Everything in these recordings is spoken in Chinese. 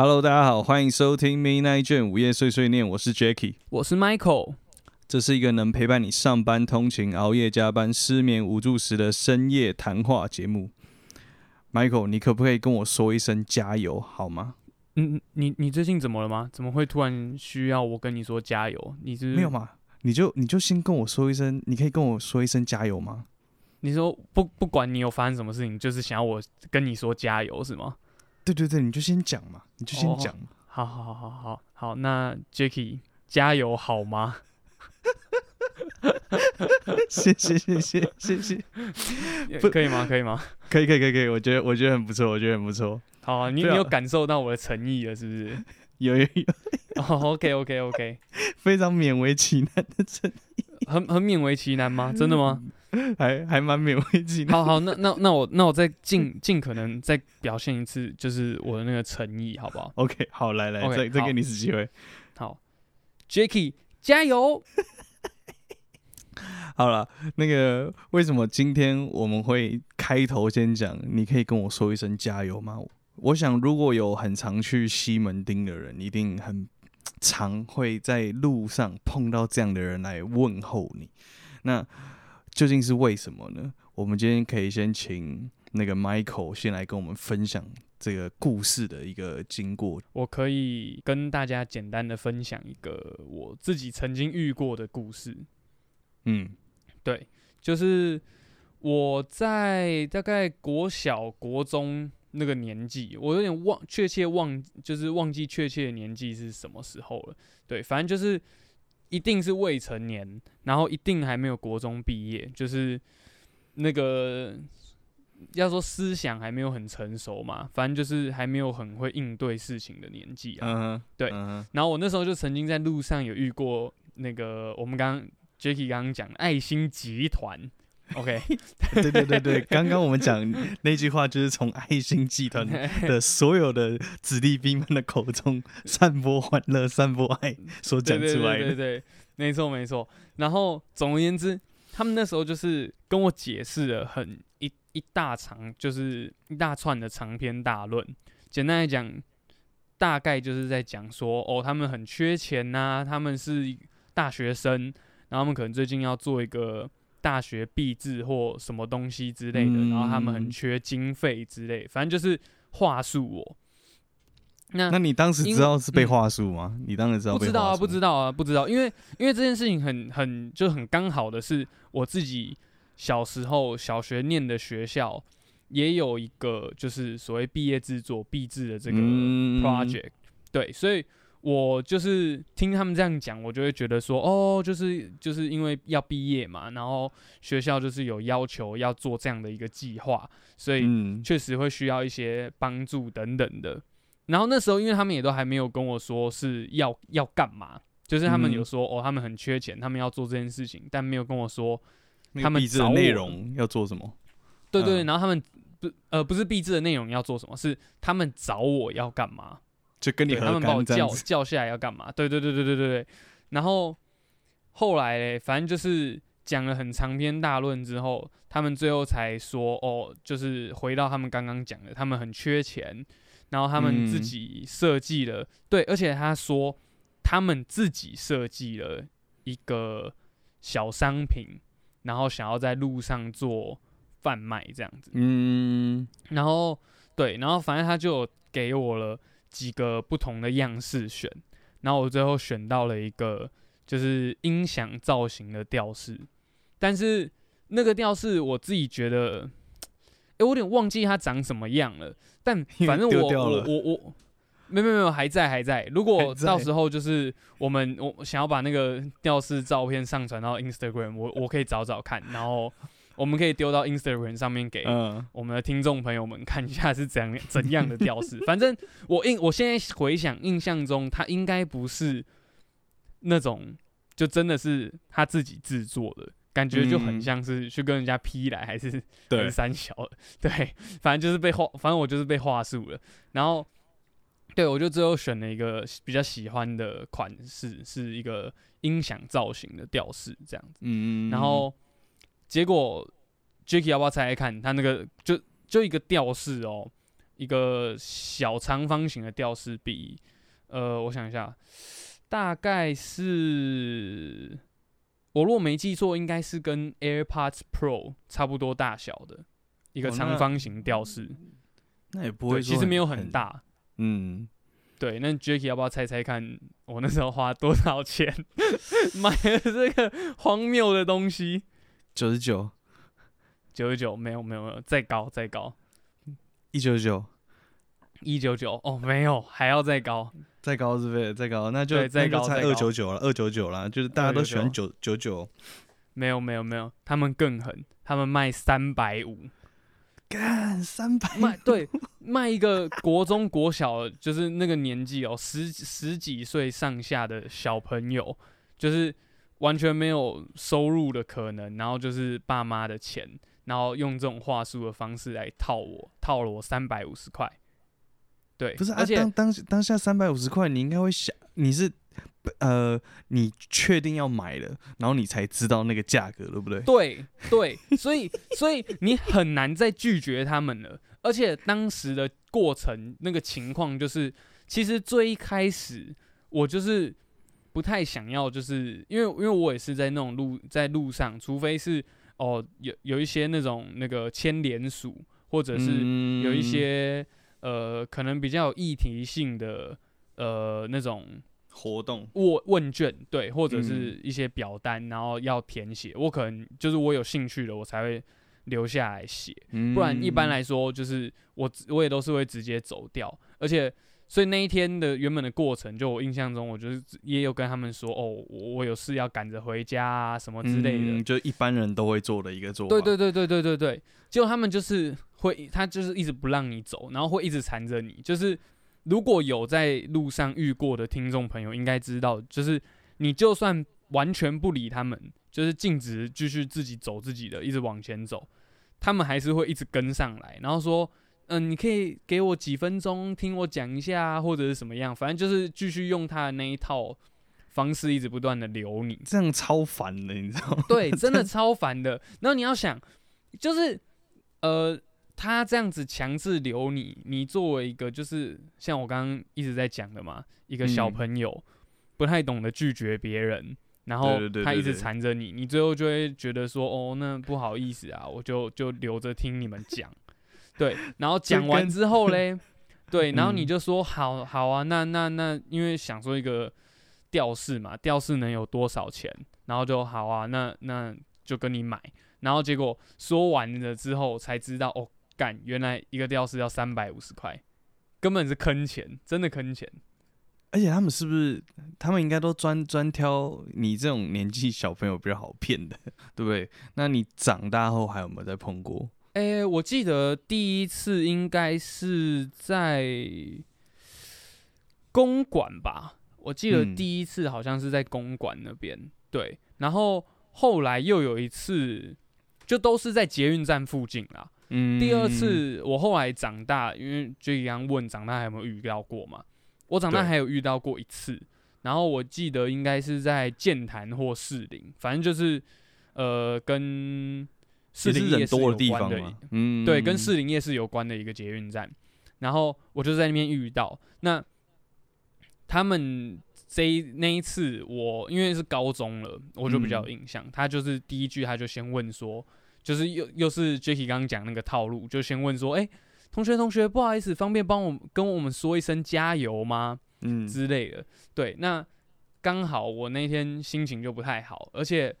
Hello，大家好，欢迎收听 Midnight 卷午夜碎碎念，我是 Jacky，我是 Michael。这是一个能陪伴你上班通勤、熬夜加班、失眠无助时的深夜谈话节目。Michael，你可不可以跟我说一声加油好吗？嗯，你你最近怎么了吗？怎么会突然需要我跟你说加油？你是没有吗？你就你就先跟我说一声，你可以跟我说一声加油吗？你说不不管你有发生什么事情，就是想要我跟你说加油是吗？对对对，你就先讲嘛，你就先讲。好好好好好好，那 Jacky 加油好吗？谢谢谢谢谢谢，可以吗？可以吗？可以可以可以可以，我觉得我觉得很不错，我觉得很不错。好，你你有感受到我的诚意了，是不是？有有有。哦，OK OK OK，非常勉为其难的诚意，很很勉为其难吗？真的吗？还还蛮勉为其难。好好，那那那我那我再尽尽可能再表现一次，就是我的那个诚意，好不好？OK，好，来来，再再给你一次机会。好，Jacky 加油。好了，那个为什么今天我们会开头先讲？你可以跟我说一声加油吗？我想如果有很常去西门町的人，一定很常会在路上碰到这样的人来问候你。那究竟是为什么呢？我们今天可以先请那个 Michael 先来跟我们分享这个故事的一个经过。我可以跟大家简单的分享一个我自己曾经遇过的故事。嗯。对，就是我在大概国小、国中那个年纪，我有点忘，确切忘，就是忘记确切的年纪是什么时候了。对，反正就是一定是未成年，然后一定还没有国中毕业，就是那个要说思想还没有很成熟嘛，反正就是还没有很会应对事情的年纪啊。嗯，对。然后我那时候就曾经在路上有遇过那个我们刚。Jacky 刚刚讲爱心集团，OK，对对对对，刚刚我们讲那句话就是从爱心集团 的所有的子弟兵们的口中散播欢乐、散播爱 所讲出来的，对对对，没错没错。然后总而言之，他们那时候就是跟我解释了很一一大长，就是一大串的长篇大论。简单来讲，大概就是在讲说，哦，他们很缺钱呐，他们是大学生。然后他们可能最近要做一个大学毕制或什么东西之类的，然后他们很缺经费之类，反正就是话术我。那那你当时知道是被话术吗？你当时知道？不知道啊，不知道啊，不知道。因为因为这件事情很很就很刚好的是，我自己小时候小学念的学校也有一个就是所谓毕业制作毕制的这个 project，对，所以。我就是听他们这样讲，我就会觉得说，哦，就是就是因为要毕业嘛，然后学校就是有要求要做这样的一个计划，所以确实会需要一些帮助等等的。然后那时候，因为他们也都还没有跟我说是要要干嘛，就是他们有说，哦，他们很缺钱，他们要做这件事情，但没有跟我说他们找内容要做什么。对对，然后他们不呃不是毕制的内容要做什么，是他们找我要干嘛。就跟你他们把我叫叫下来要干嘛？对对对对对对对。然后后来反正就是讲了很长篇大论之后，他们最后才说哦，就是回到他们刚刚讲的，他们很缺钱，然后他们自己设计了对，而且他说他们自己设计了一个小商品，然后想要在路上做贩卖这样子。嗯。然后对，然后反正他就给我了。几个不同的样式选，然后我最后选到了一个就是音响造型的吊饰，但是那个吊饰我自己觉得，哎，我有点忘记它长什么样了。但反正我我我我，没没没有还在还在。如果到时候就是我们我想要把那个吊饰照片上传到 Instagram，我我可以找找看，然后。我们可以丢到 Instagram 上面给我们的听众朋友们看一下是怎样怎样的调式。反正我印，我现在回想印象中，他应该不是那种就真的是他自己制作的感觉，就很像是去跟人家批来，还是对三小对，反正就是被话，反正我就是被话术了。然后对我就最后选了一个比较喜欢的款式，是一个音响造型的吊饰这样子。嗯，然后。结果，Jacky 要不要猜猜看？他那个就就一个吊饰哦，一个小长方形的吊饰，比呃，我想一下，大概是我如果没记错，应该是跟 AirPods Pro 差不多大小的一个长方形吊饰，那也不，会其实没有很很，大。嗯，对，那 Jacky 要不要猜猜看，我那时候花多少钱 买了这个荒谬的东西？九十九，九十九，没有没有没有，再高再高，一九九，一九九哦，没有，还要再高。再高是不是？再高，那就对再高再高。二九九了，二九九啦，就是大家都喜欢九九。九，没有没有没有，他们更狠，他们卖三百五，干三百，卖对卖一个国中国小，就是那个年纪哦，十十几岁上下的小朋友，就是完全没有收入的可能，然后就是爸妈的钱，然后用这种话术的方式来套我，套了我三百五十块。对，不是啊，而且当当当下三百五十块，你应该会想，你是呃，你确定要买了，然后你才知道那个价格，对不对？对对，所以所以你很难再拒绝他们了。而且当时的过程那个情况就是，其实最一开始我就是不太想要，就是因为因为我也是在那种路在路上，除非是哦有有一些那种那个牵连署，或者是嗯有一些、呃可能比较有议题性的呃那种活动，问问卷，对，或者嗯。是一些表单，然后要填写，我可能就是我有兴趣的，我才会留下来写，不不然一般来说就是我我也都是会直接走掉，而且所以那一天的原本的过程，就我印象中，我就是也有跟他们说，哦，我我有事要赶着回家啊什么之类的，嗯就一般人都会做的一个做法。对对对对对对对，结果他们就是会，他就是一直不让你走，然后会一直缠着你。就是如果有在路上遇过的听众朋友，应该知道，就是你就算完全不理他们，就是径直继续自己走自己的，一直往前走，他们还是会一直跟上来，然后说。嗯，你可以给我几分钟听我讲一下啊，或者是什么样，反正就是继续用他的那一套方式，一直不断的留你。这样超烦的，你知道吗？对，真的超烦的。然后你要想，就是呃，他这样子强制留你，你作为一个就是像我刚刚一直在讲的嘛，一个小嗯朋友、不太懂得拒绝别人，然后他一直缠着你，你最后就会觉得说，哦，那不好意思啊，我就就留着听你们讲。对，然后讲完之后嘞，对，然后你嗯就说好好啊，那那那，因为想说一个吊饰嘛，吊饰能有多少钱？然后就好啊，那那就跟你买。然后结果说完了之后才知道，哦，干，原来一个吊饰要三百五十块，根本是坑钱，真的坑钱。而且他们是不是，他们应该都专专挑你这种年纪小朋友比较好骗的，对不对？那你长大后还有没有再碰过？诶、我记得第一次应该是在公馆吧，我记得嗯。第一次好像是在公馆那边，对，然后后来又有一次，就都是在捷运站附近啦。嗯。第二次我后来长大，因为就一样问长大还有没有遇到过嘛，我长大对。还有遇到过一次，然后我记得应该是在剑潭或士林，反正就是呃跟士林夜市多的地有关的嗯，对，跟士林夜市有关的一个捷运站。然后我就在那边遇到，那他们这一那一次我因为是高中了，我就比较有嗯印象。他就是第一句他就先问说，就是又又是 Jacky 刚刚讲那个套路，就先问说，哎、同学同学，不好意思，方便帮我跟我们说一声加油吗？嗯，之类的。对，那刚好我那天心情就不太好，而且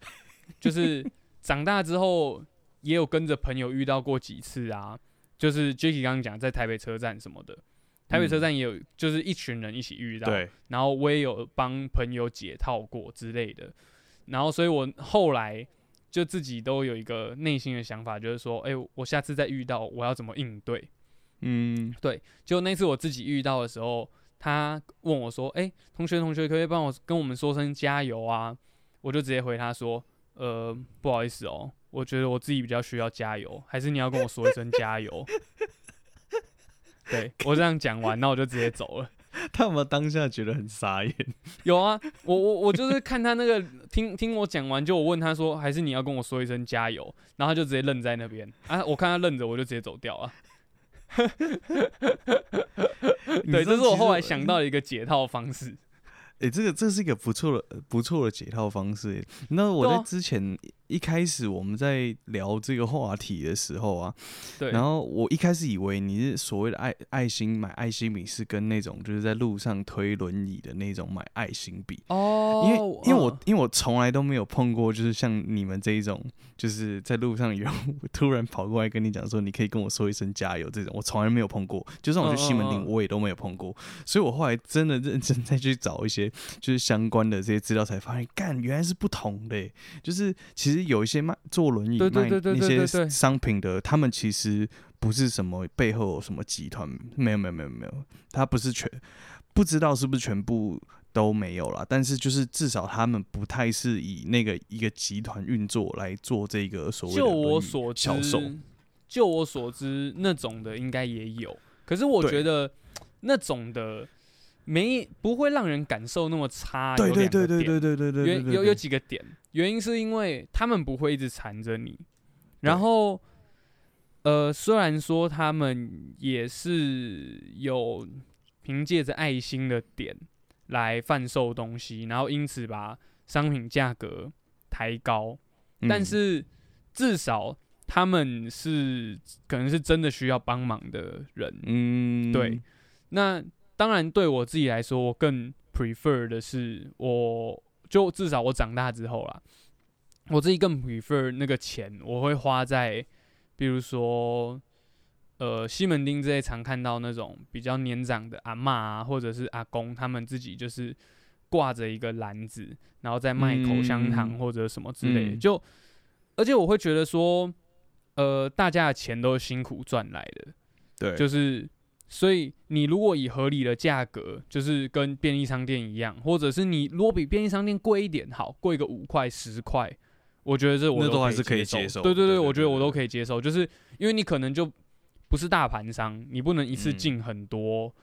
就是长大之后也有跟着朋友遇到过几次啊，就是 Jacky 刚刚讲在台北车站什么的，台北车嗯站也有就是一群人一起遇到，对，然后我也有帮朋友解套过之类的，然后所以我后来就自己都有一个内心的想法，就是说，哎、我下次再遇到我要怎么应对。嗯，对就那次我自己遇到的时候，他问我说：“哎、同学，同学，可不可以帮我跟我们说声加油啊？”我就直接回他说：“呃，不好意思哦，我觉得我自己比较需要加油，还是你要跟我说一声加油。”对我这样讲完，那我就直接走了。他有没有当下觉得很傻眼？有啊，我我我就是看他那个听听我讲完，就我问他说：“还是你要跟我说一声加油？”然后他就直接愣在那边啊，我看他愣着，我就直接走掉了。对，这是我后来想。想到的一个解套方式。哎、这个这是一个不错的不错的解套方式耶。那我在之前一开始我们在聊这个话题的时候啊，对，然后我一开始以为你是所谓的爱爱心买爱心笔是跟那种就是在路上推轮椅的那种买爱心笔，哦，因为因为我嗯因为我从来都没有碰过，就是像你们这一种，就是在路上有 突然跑过来跟你讲说，你可以跟我说一声加油这种，我从来没有碰过。就算我去西门町，我也都没有碰过。所以我后来真的认真再去找一些就是相关的这些资料，才发现，干原来是不同的欸。就是其实有一些卖坐轮椅卖对对对对那些商品的，他们其实不是什么背后有什么集团，没有没有没有没有，他不是全不知道是不是全部都没有了，但是就是至少他们不太是以那个一个集团运作来做这个所谓的就我所知销售。，就我所知，那种的应该也有。可是我觉得那种的没不会让人感受那么差。对对对对点。对对对对对，原有有几个点，原因是因为他们不会一直缠着你，然后呃，虽然说他们也是有凭借着爱心的点来贩售东西，然后因此把商品价格抬高，但嗯是至少他们是可能是真的需要帮忙的人，嗯。对，那当然对我自己来说，我更 prefer 的是，我就至少我长大之后啦，我自己更 prefer 那个钱，我会花在，比如说，呃，西门町这些常看到那种比较年长的阿嬷啊，或者是阿公，他们自己就是挂着一个篮子，然后在卖口香糖嗯或者什么之类的，嗯就而且我会觉得说，呃，大家的钱都是辛苦赚来的。对，就是，所以你如果以合理的价格，就是跟便利商店一样，或者是你如果比便利商店贵一点，好，贵个五块十块，我觉得这我那都还是可以接接受对对对，我觉得我都可以接受，就是因为你可能就不是大盘商，你不能一次嗯进很多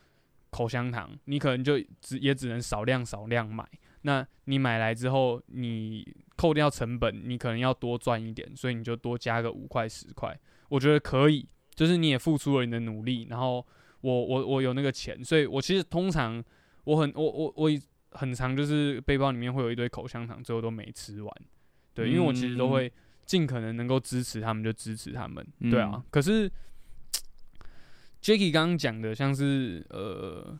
口香糖，你可能就只也只能少量少量买。那你买来之后，你扣掉成本，你可能要多赚一点，所以你就多加个五块十块，我觉得可以。就是你也付出了你的努力，然后我我我有那个钱，所以我其实通常我很我我我很常就是背包里面会有一堆口香糖，最后都没吃完。对，因为我其实都嗯会尽可能能够支持他们就支持他们。对啊嗯，可是 Jacky 刚刚讲的，像是呃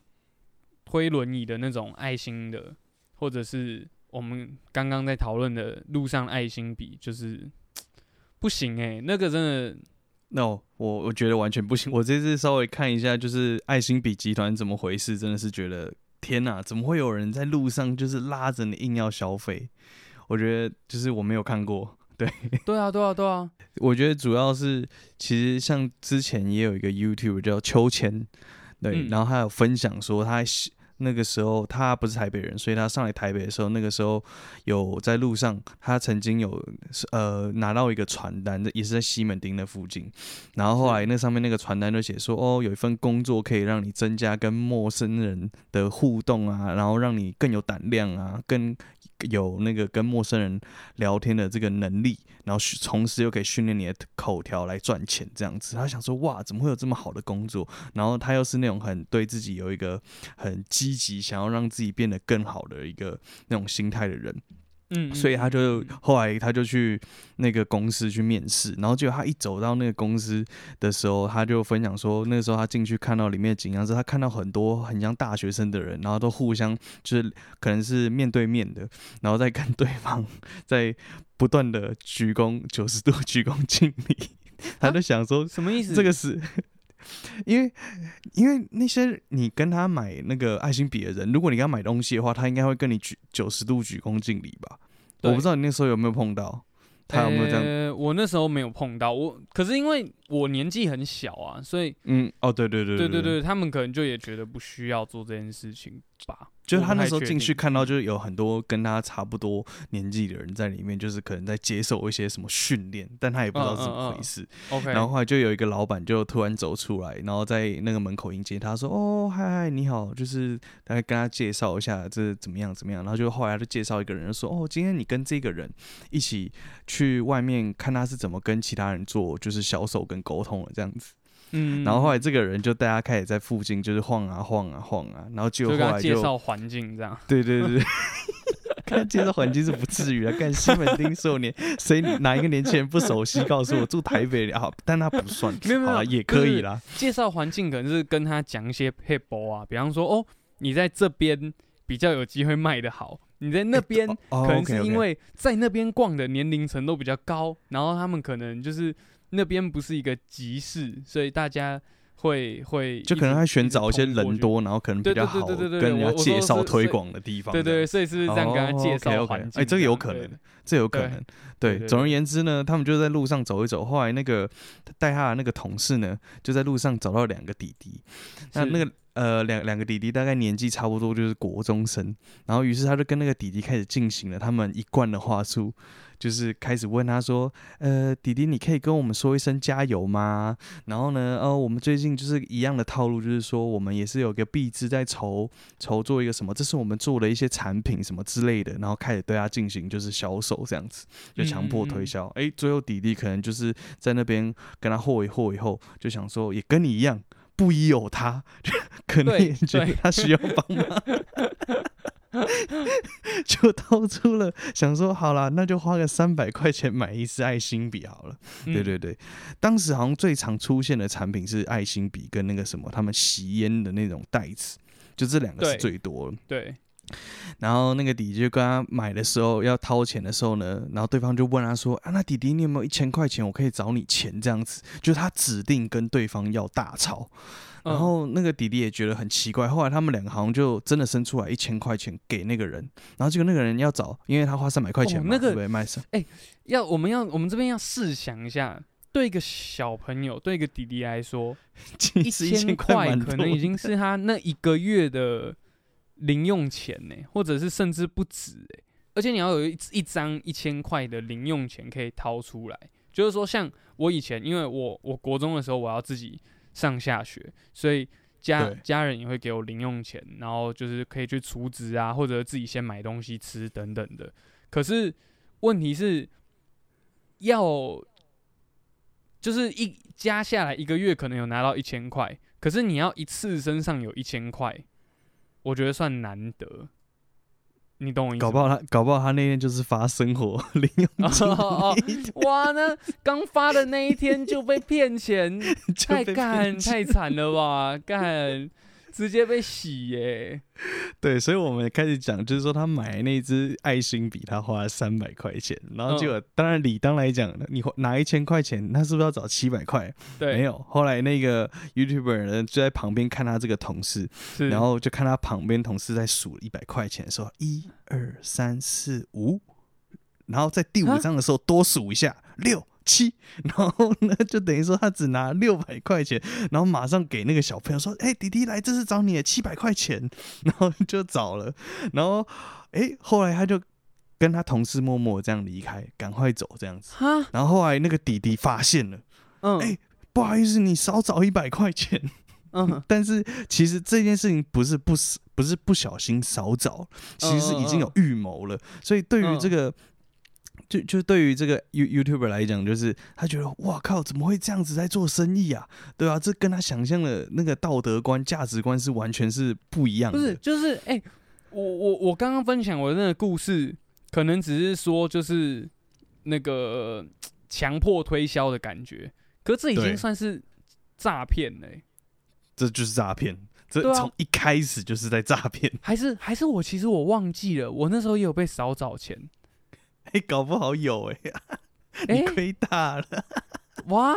推轮椅的那种爱心的，或者是我们刚刚在讨论的路上爱心笔，就是 不行诶、那个真的 no，我我觉得完全不行。我这次稍微看一下，就是爱心笔集团怎么回事，真的是觉得天哪，怎么会有人在路上就是拉着你硬要消费？我觉得就是我没有看过。对 对啊对啊对啊，我觉得主要是，其实像之前也有一个 YouTube 叫秋千，对，嗯然后他有分享说他喜那个时候他不是台北人，所以他上来台北的时候，那个时候有在路上，他曾经有呃拿到一个传单，也是在西门町的附近，然后后来那上面那个传单就写说，哦，有一份工作可以让你增加跟陌生人的互动啊，然后让你更有胆量啊，更有那个跟陌生人聊天的这个能力，然后同时又可以训练你的口条来赚钱，这样子。他想说，哇，怎么会有这么好的工作？然后他又是那种很对自己有一个很积极，想要让自己变得更好的一个那种心态的人。嗯，所以他就嗯后来他就去那个公司去面试，然后结果他一走到那个公司的时候，他就分享说，那个时候他进去看到里面的景象是，他看到很多很像大学生的人，然后都互相就是可能是面对面的，然后再跟对方在不断的鞠躬九十度鞠躬敬礼，他就想说，什么意思？这个是。因为，因为那些你跟他买那个爱心笔的人，如果你跟他买东西的话，他应该会跟你举九十度鞠躬敬礼吧？我不知道你那时候有没有碰到，他有没有这样？呃我那时候没有碰到我，可是因为我年纪很小啊，所以嗯，哦，对对对对对对对，他们可能就也觉得不需要做这件事情吧。就是他那时候进去看到，就是有很多跟他差不多年纪的人在里面，就是可能在接受一些什么训练，但他也不知道是怎么回事。OK，然后后来就有一个老板就突然走出来，然后在那个门口迎接他说：“哦，嗨嗨，你好。”就是来跟他介绍一下这怎么样怎么样。然后就后来就介绍一个人，就说：“哦，今天你跟这个人一起去外面看他是怎么跟其他人做就是销售跟沟通的这样子。”嗯，然后后来这个人就带他开始在附近就是晃啊晃啊晃啊，然后就果后来就介绍环境这样。对对对，跟他 介绍环境是不至于啊。干西门町所有年谁哪一个年轻人不熟悉？告诉我住台北啊，但他不算，没有没有好了也可以啦。介绍环境可能是跟他讲一些 p a p e 啊，比方说哦，你在这边比较有机会卖得好，你在那边哦可能是因为在那边逛的年龄层都比较高，然后他们可能就是那边不是一个集市，所以大家会会就可能他选找一些。人多，然后可能比较好跟人家介绍推广的地方。对对，所以是不是这样跟他介绍？哎这个有可能这有可能。对总而言之呢，他们就在路上走一走。后来那个带他的那个同事呢，就在路上找到两个弟弟。那那个呃两两个弟弟大概年纪差不多，就是国中生。然后于是他就跟那个弟弟开始进行了他们一贯的话术，就是开始问他说：“呃，弟弟，你可以跟我们说一声加油吗？”然后呢，呃，我们最近就是一样的套路，就是说我们也是有个币制在筹筹做一个什么，这是我们做的一些产品什么之类的，然后开始对他进行就是销售这样子，就强迫推销。哎、最后弟弟可能就是在那边跟他和一和以后，就想说也跟你一样。不疑有他，可能对也觉得他需要帮忙，就掏出了想说好啦，那就花个三百块钱买一支爱心笔好了。对嗯对对，当时好像最常出现的产品是爱心笔跟那个什么，他们吸烟的那种袋子，就这两个是最多的。对，然后那个弟弟就跟他买的时候要掏钱的时候呢，然后对方就问他说：“啊，那弟弟你有没有一千块钱，我可以找你钱？”这样子，就是他指定跟对方要大钞。然嗯后那个弟弟也觉得很奇怪，后来他们两个好像就真的生出来一千块钱给那个人，然后结果那个人要找，因为他花三百块钱嘛，哦那个对不对？卖上要我们要我们这边要试想一下，对一个小朋友，对一个弟弟来说，一千千块可能已多经是他那一个月的零用钱呢，或者是甚至不止哎。而且你要有一一张一千块的零用钱可以掏出来，就是说，像我以前，因为我我国中的时候我要自己上下学，所以家家人也会给我零用钱，然后就是可以去储值啊，或者自己先买东西吃等等的。可是问题是，要就是一加下来一个月可能有拿到一千块，可是你要一次身上有一千块，我觉得算难得。你懂我意思吗？搞不好他搞不好他那天就是发生活零用金哦哦哦哇，那刚发的那一天就被骗钱，太干太惨了吧？干，直接被洗耶！对，所以我们开始讲，就是说他买那支爱心笔，他花了三百块钱，然后结嗯果、当然理当来讲，你花拿一千块钱，他是不是要找七百块？对，没有。后来那个 YouTuber 呢就在旁边看他这个同事，然后就看他旁边同事在数一百块钱的时候，一二三四五，然后在第五啊张的时候多数一下六。七，然后呢，就等于说他只拿六百块钱，然后马上给那个小朋友说：“哎、弟弟来，这是找你的七百块钱。”然后就找了，然后哎、后来他就跟他同事默默这样离开，赶快走这样子。哈，然后后来那个弟弟发现了，嗯，哎不好意思，你少找一百块钱。嗯，但是其实这件事情不是不不是不小心少找，其实是已经有预谋了。所以对于这个，就就对于这个 You YouTuber 来讲，就是他觉得哇靠，怎么会这样子在做生意啊？对啊，这跟他想象的那个道德观、价值观是完全是不一样的。不是，就是哎、我我我刚刚分享我的那个故事，可能只是说就是那个强迫推销的感觉，可这已经算是诈骗了欸、这就是诈骗，这从一开始就是在诈骗。还是还是我其实我忘记了，我那时候也有被少找钱，哎、搞不好有哎、哎、你亏大了。哇，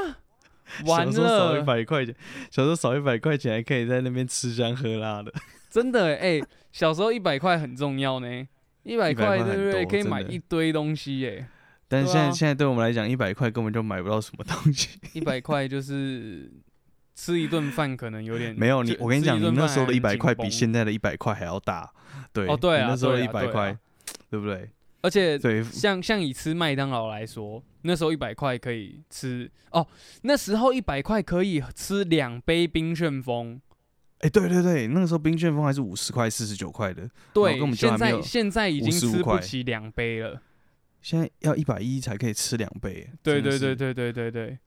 完小时候少一，百块钱，小时候少一百块钱还可以在那边吃香喝辣的。真的哎、小时候一百块很重要呢，一百块块对不对？可以买一堆东西耶、但现在、啊现在对我们来讲，一百块根本就买不到什么东西。一百块就是吃一顿饭可能有点没有你，我跟你讲，你那时候的一百块比现在的一百块还要大。对，哦对啊你那时候的一百块，对不对？而且对，像像以吃麦当劳来说，那时候一百块可以吃哦，那时候一百块可以吃两杯冰旋风。哎，对对对，那个时候冰旋风还是五十块、四十九块的，对现在现在已经吃不起两杯了。现在要一百一才可以吃两杯。对对对对对对对，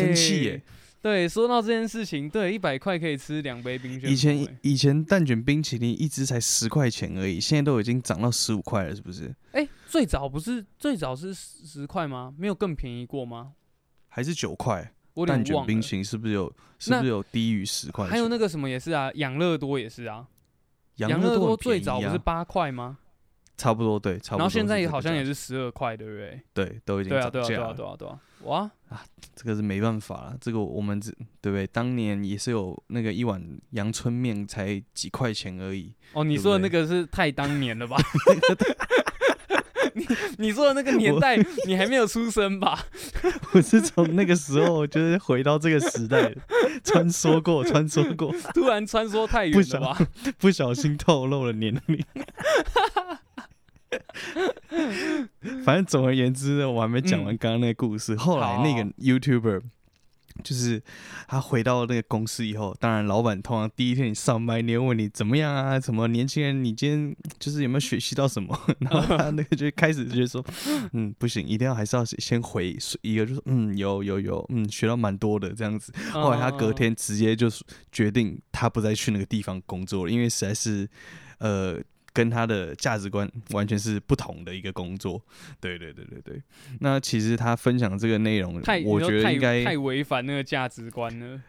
生气耶哎！对，说到这件事情，对，一百块可以吃两杯冰以前欸以前蛋卷冰淇淋一只才十块钱而已，现在都已经涨到十五块了，是不是？哎、最早不是最早是十十块吗？没有更便宜过吗？还是九块？蛋卷。冰淇淋是不是有是不是有低于十块？还有那个什么也是啊，养乐多也是啊，养乐多很最早不是八块吗？差不多对，差不多。然后现在也好像也是是十二块，对不对？对，都已经对啊，对啊。对啊，对啊，哇，这个是没办法了，这个我们只对不对？当年也是有那个一碗阳春面才几块钱而已，哦，你说的那个是太当年了吧？你你说的那个年代，你还没有出生吧？我是从那个时候就是回到这个时代，穿梭过，穿梭过，突然穿梭太远了吧？不小 心透露了年龄。反正总而言之，我还没讲完嗯刚刚那个故事。后来那个 YouTuber 就是他回到那个公司以后，当然老板通常第一天你上班，你会问你怎么样啊？什么年轻人，你今天就是有没有学习到什么？然后他那个就开始就说，嗯，不行，一定要还是要先回一个，就是嗯，有有有，嗯，学到蛮多的这样子。后来他隔嗯天直接就是决定他不再去那个地方工作了，因为实在是呃跟他的价值观完全是不同的一个工作。对对对对对。那其实他分享这个内容，我觉得应该太违反那个价值观了。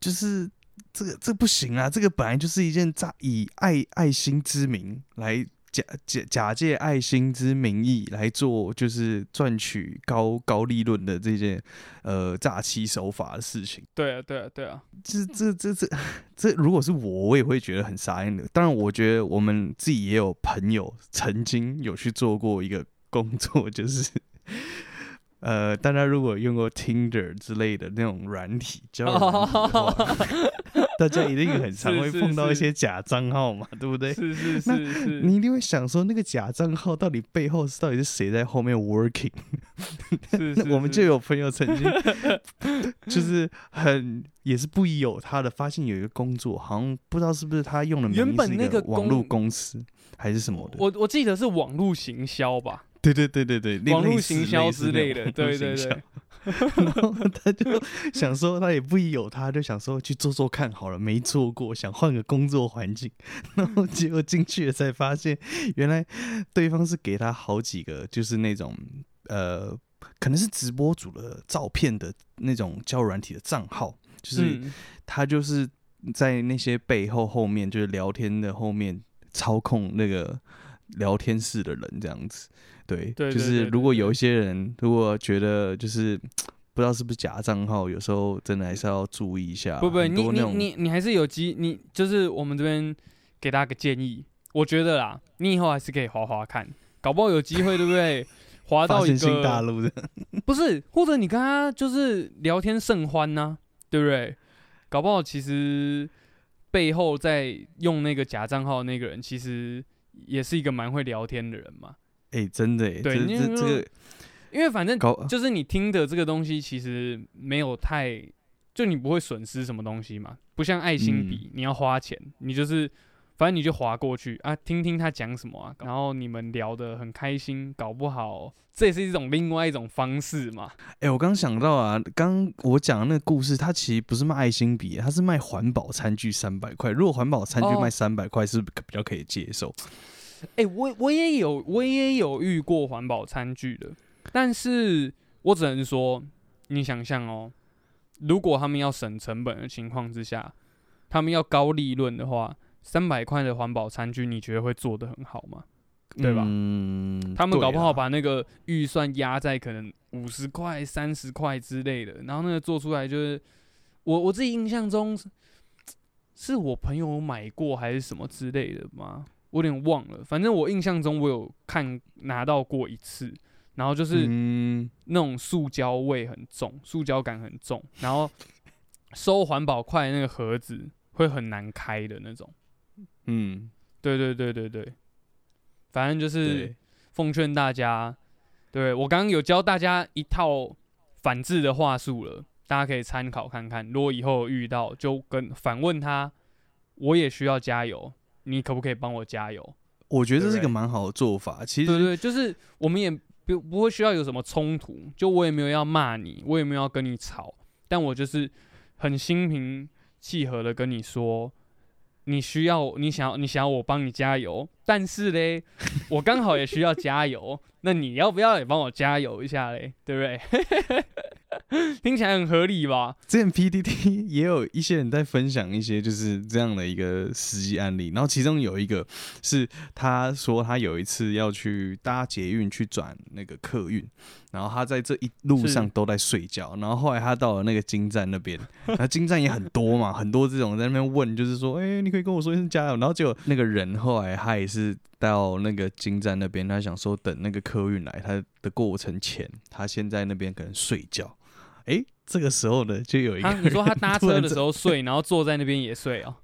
就是这个这不行啊！这个本来就是一件诈以爱爱心之名来假假假借爱心之名义来做，就是赚取高高利润的这件呃诈欺手法的事情。对啊，对啊，对啊，这这这这这，如果是我，我也会觉得很傻眼的。当然，我觉得我们自己也有朋友曾经有去做过一个工作，就是 呃，大家如果用过 Tinder 之类的那种软体交友软体的话 大家一定很 常会碰到一些假账号嘛，对不对？是是那是是，你一定会想说，那个假账号到底背后是到底是谁在后面 working？是 是我们就有朋友曾经 就是很也是不疑有他的，发现有一个工作，好像不知道是不是他用的原本那个网络公公司还是什么的。我我记得是网络行销吧，对对对对对，类网络行销之类的，对对对。然后他就想说，他也不疑有他，就想说去做做看好了，没做过，想换个工作环境。然后结果进去了才发现，原来对方是给他好几个，就是那种呃，可能是直播主的照片的那种交软体的账号，就是嗯他就是在那些背后后面，就是聊天的后面操控那个聊天室的人这样子。对，就是如果有一些人如果觉得就是 不知道是不是假账号，有时候真的还是要注意一下。不不，你你你你还是有机，你就是我们这边给大家个建议，我觉得啦，你以后还是可以滑滑看，搞不好有机会，对不对？滑到一个新大陆的，不是，或者你跟他就是聊天甚欢呐、对不对？搞不好其实背后在用那个假账号的那个人，其实也是一个蛮会聊天的人嘛。哎、真的哎，这对因为这这个因为反正就是你听的这个东西，其实没有太，就你不会损失什么东西嘛，不像爱心笔，你要花钱，你就是反正你就划过去啊，听听他讲什么啊，然后你们聊得很开心，搞不好这也是一种另外一种方式嘛。哎、我刚想到啊，刚我讲的那个故事，它其实不是卖爱心笔，它是卖环保餐具三百块。如果环保餐具哦卖三百块，是比较可以接受？哎、我我也有我也有遇过环保餐具的，但是我只能说，你想象哦，如果他们要省成本的情况之下，他们要高利润的话，三百块的环保餐具，你觉得会做得很好吗？对吧嗯，他们搞不好把那个预算压在可能五十块、三十块之类的，然后那个做出来就是，我我自己印象中是是我朋友买过还是什么之类的吗？我有点忘了，反正我印象中我有看拿到过一次，然后就是嗯，那种塑胶味很重，塑胶感很重，然后收环保筷那个盒子会很难开的那种。嗯，对对对对对，反正就是，奉劝大家，对我刚刚有教大家一套反制的话术了，大家可以参考看看。如果以后遇到，就跟反问他，我也需要加油，你可不可以帮我加油？我觉得这是一个蛮好的做法。其实，对对，就是我们也不不会需要有什么冲突，就我也没有要骂你，我也没有要跟你吵，但我就是很心平气和的跟你说，你需要你想要你想要我帮你加油，但是嘞，我刚好也需要加油，那你要不要也帮我加油一下嘞？对不对？听起来很合理吧？之前 PDD 也有一些人在分享一些就是这样的一个实际案例，然后其中有一个是他说他有一次要去搭捷运去转那个客运，然后他在这一路上都在睡觉，然后后来他到了那个金站那边，那金站也很多嘛，很多这种在那边问，就是说，哎，你可以跟我说一声加油，然后就那个人后来他也是到那个金站那边，他想说等那个客运来，他的过程前，他先在那边可能睡觉。哎，这个时候呢，就有一个你说他搭 车的时候睡，然后坐在那边也睡哦。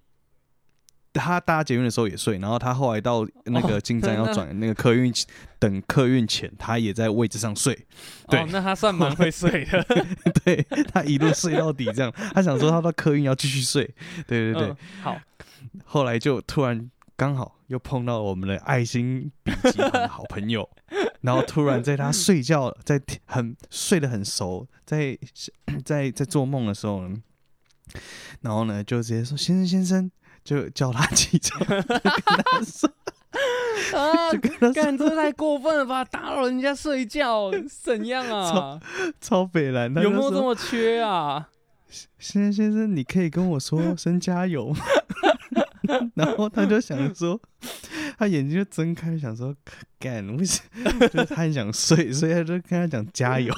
他搭捷运的时候也睡，然后他后来到那个进站要转那个客运，等客运前，他也在位置上睡。对，那他算蛮会睡的。对他一路睡到底，这样他想说他到客运要继续睡。对对对，好。后来就突然刚好又碰到我们的爱心笔记的好朋友。然后突然在他睡觉，在很睡得很熟，在在在做梦的时候呢，然后呢就直接说：“先生先生，就叫他起床。”跟他说：“啊，干这太过分了吧？打扰人家睡觉，怎样啊？超北蓝，有没有这么缺啊？”先生先生，你可以跟我说声加油吗？然后他就想说，他眼睛就睁开，想说干，为什么？就是他很想睡，所以他就跟他讲加油，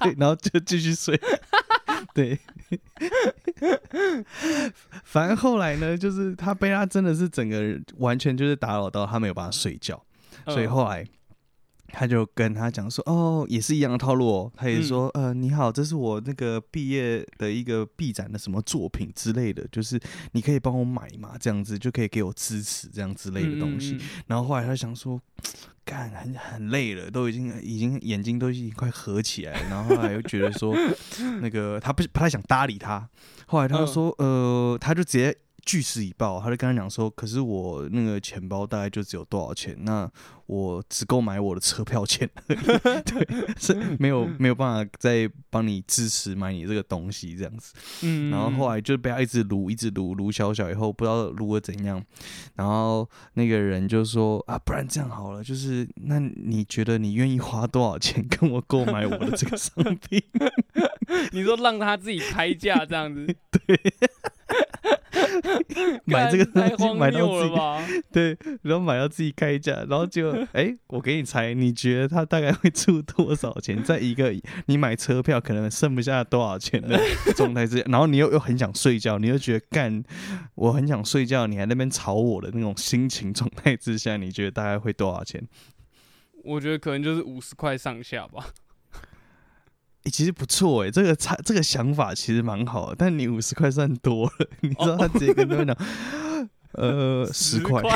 对，然后就继续睡，对。反正后来呢，就是他被他真的是整个人完全就是打扰到他没有办法睡觉，所以后来。他就跟他讲说，哦，也是一样的套路哦。他也说，呃，你好，这是我那个毕业的一个毕展的什么作品之类的，就是你可以帮我买嘛，这样子就可以给我支持这样之类的东西。然后后来他想说，干很很累了，都已经已经眼睛都已经快合起来，然后后来又觉得说，那个他不不太想搭理他。后来他说，呃，他就直接。据实以报，他就跟他讲说：“可是我那个钱包大概就只有多少钱，那我只够买我的车票钱，对，是没有没有办法再帮你支持买你这个东西这样子。嗯，然后后来就被他一直撸，一直撸，撸小小以后不知道撸了怎样，然后那个人就说：啊，不然这样好了，就是那你觉得你愿意花多少钱跟我购买我的这个商品？你说让他自己开价这样子，对。” 买这个东西买到自己 对，然后买到自己开价，然后就哎，我给你猜，你觉得他大概会出多少钱？在一个你买车票可能剩不下多少钱的状态之下，然后你又又很想睡觉，你又觉得干，我很想睡觉，你还那边吵我的那种心情状态之下，你觉得大概会多少钱？我觉得可能就是五十块上下吧。其实不错哎，这个差这个想法其实蛮好的，但你五十块算多了，你知道他直接跟他们讲，呃，十块，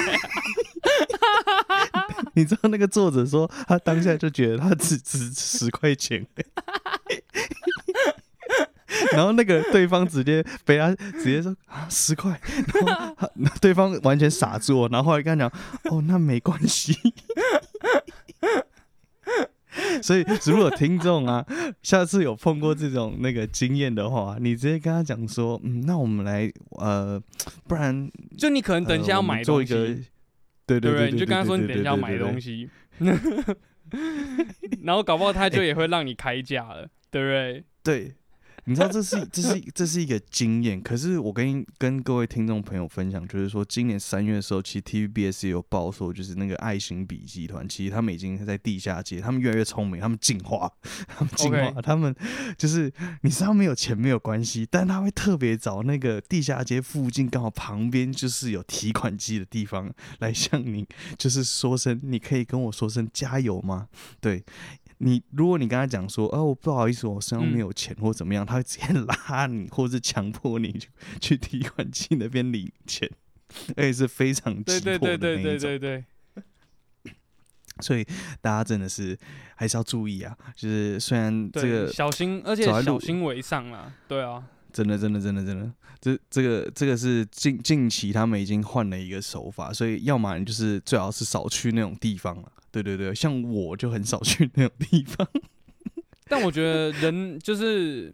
你知道那个作者说他当下就觉得他只值十块钱，然后那个对方直接被他直接说啊十块，然后对方完全傻住，然后后来跟他讲哦那没关系。所以，如果听众啊，下次有碰过这种那个经验的话，你直接跟他讲说，嗯，那我们来，呃，不然就你可能等一下要买东西，对对对，你就跟他说你等一下要买东西，然后搞不好他就也会让你开价了，对不对？对。你知道这是这是这是一个经验，可是我跟跟各位听众朋友分享，就是说今年三月的时候，其实 TVBS 也有报说，就是那个爱心笔集团，其实他们已经在地下街，他们越来越聪明，他们进化，他们进化，他们就是你知道没有钱没有关系，但他会特别找那个地下街附近刚好旁边就是有提款机的地方来向你，就是说声，你可以跟我说声加油吗？对。你如果你跟他讲说，哦，我不好意思，我身上没有钱或怎么样，他会直接 拉你，或者强迫你去去提款机那边领钱，而且是非常急迫的那种。对对对对对对。所以大家真的是还是要注意啊，就是虽然这个小心，而且小心为上啦。对啊，真的真的真的真的，这这个这个是近近期他们已经换了一个手法，所以要么你就是最好是少去那种地方了。对对对，像我就很少去那种地方。但我觉得人就是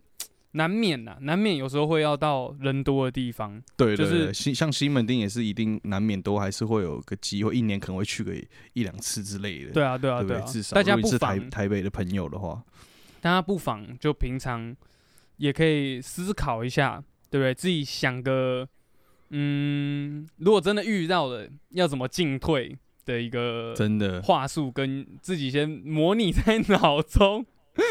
难免呐，难免有时候会要到人多的地方。对，就是西像西门町也是一定难免都还是会有个机会，一年可能会去个一两次之类的。对啊，对啊，对啊，至少大家是台妨，台北的朋友的话，大家不妨就平常也可以思考一下，对不对？自己想个，嗯，如果真的遇到了，要怎么进退的一个真的话术，跟自己先模拟在脑中。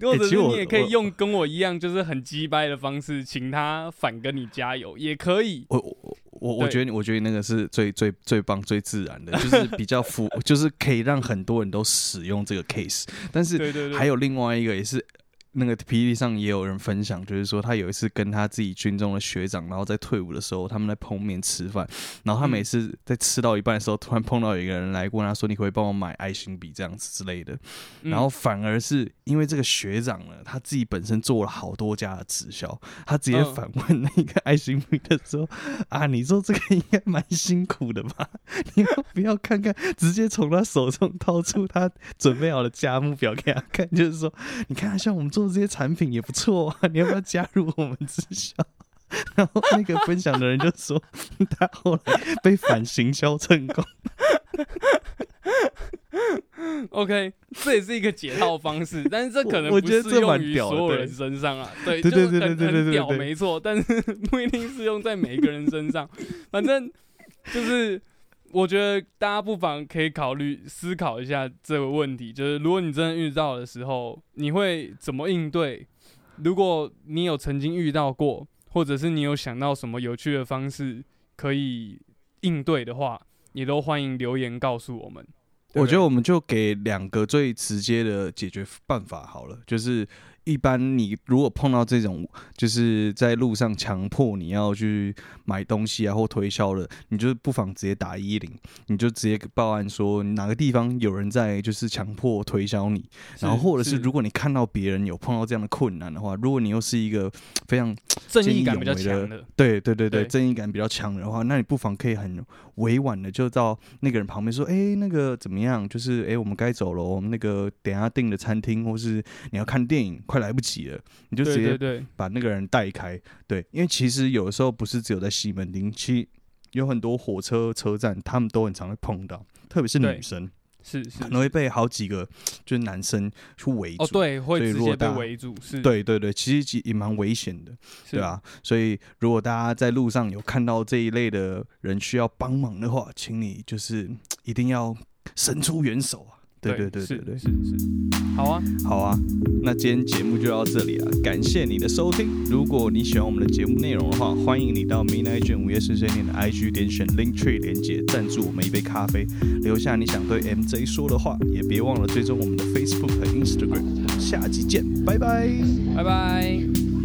或者你也可以用跟我一样，就是很鸡掰的方式，请他反跟你加油，也可以。我我我我觉得我觉得那个是最最最棒最自然的，就是比较符，就是可以让很多人都使用这个 case。但是还有另外一个也是。那个 PPT 上也有人分享，就是说他有一次跟他自己军中的学长，然后在退伍的时候，他们在碰面吃饭，然后他嗯每次在吃到一半的时候，突然碰到有一个人来问他说：“你可可以帮我买爱心笔这样子之类的。”嗯然后反而是因为这个学长呢，他自己本身做了好多家的直销，他直接嗯反问那个爱心笔的说：“啊，你做这个应该蛮辛苦的吧？你要不要看看？直接从他手中掏出他准备好的价目表给他看，就是说，你看像我们做这些产品也不错啊，你要不要加入我们直销？” 然后那个分享的人就说，他后来被反行销成功。OK，这也是一个解套方式，但是这可能不适用于所有人身上啊。对，对就是对对对对很很屌，对对没错，但是不一定适用在每一个人身上。反正就是，我觉得大家不妨可以考虑思考一下这个问题，就是如果你真的遇到的时候，你会怎么应对？如果你有曾经遇到过，或者是你有想到什么有趣的方式可以应对的话，也都欢迎留言告诉我们。我觉得我们就给两个最直接的解决办法好了，就是一般你如果碰到这种就是在路上强迫你要去买东西啊或推销的，你就不妨直接打一零，你就直接报案说哪个地方有人在就是强迫推销你，然后或者是如果你看到别人有碰到这样的困难的话，如果你又是一个非常 正义义感比较强的，对对对对，对。正义感比较强的话，那你不妨可以很委婉的就到那个人旁边说，哎、那个怎么样？就是哎、诶我们该走了哦，我们那个等下订的餐厅，或是你要看电影，快来不及了，你就直接把那个人带开。对，因为其实有的时候不是只有在西门町，其实有很多火车车站，他们都很常会碰到，特别是女生，是是可能会被好几个就是男生去围住。哦，对，会直接被围住，是，对对对，其实其也蛮危险的。是对啊，所以如果大家在路上有看到这一类的人需要帮忙的话，请你就是 一定要伸出援手啊！对对对是对对，是是，好啊，好啊，那今天节目就到这里了，感谢你的收听。如果你喜欢我们的节目内容的话，欢迎你到 Midnight 卷午夜碎碎念的 IG 点选 Linktree 连接赞助我们一杯咖啡，留下你想对 MJ 说的话，也别忘了追踪我们的 Facebook 和 Instagram。我们下期见，拜拜。拜拜。